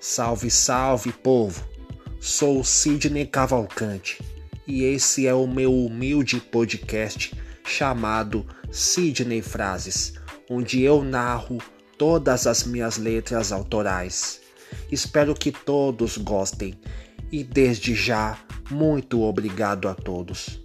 Salve, salve, povo! Sou Sidney Cavalcante e esse é o meu humilde podcast chamado Sidney Frases, onde eu narro todas as minhas letras autorais. Espero que todos gostem e desde já, muito obrigado a todos.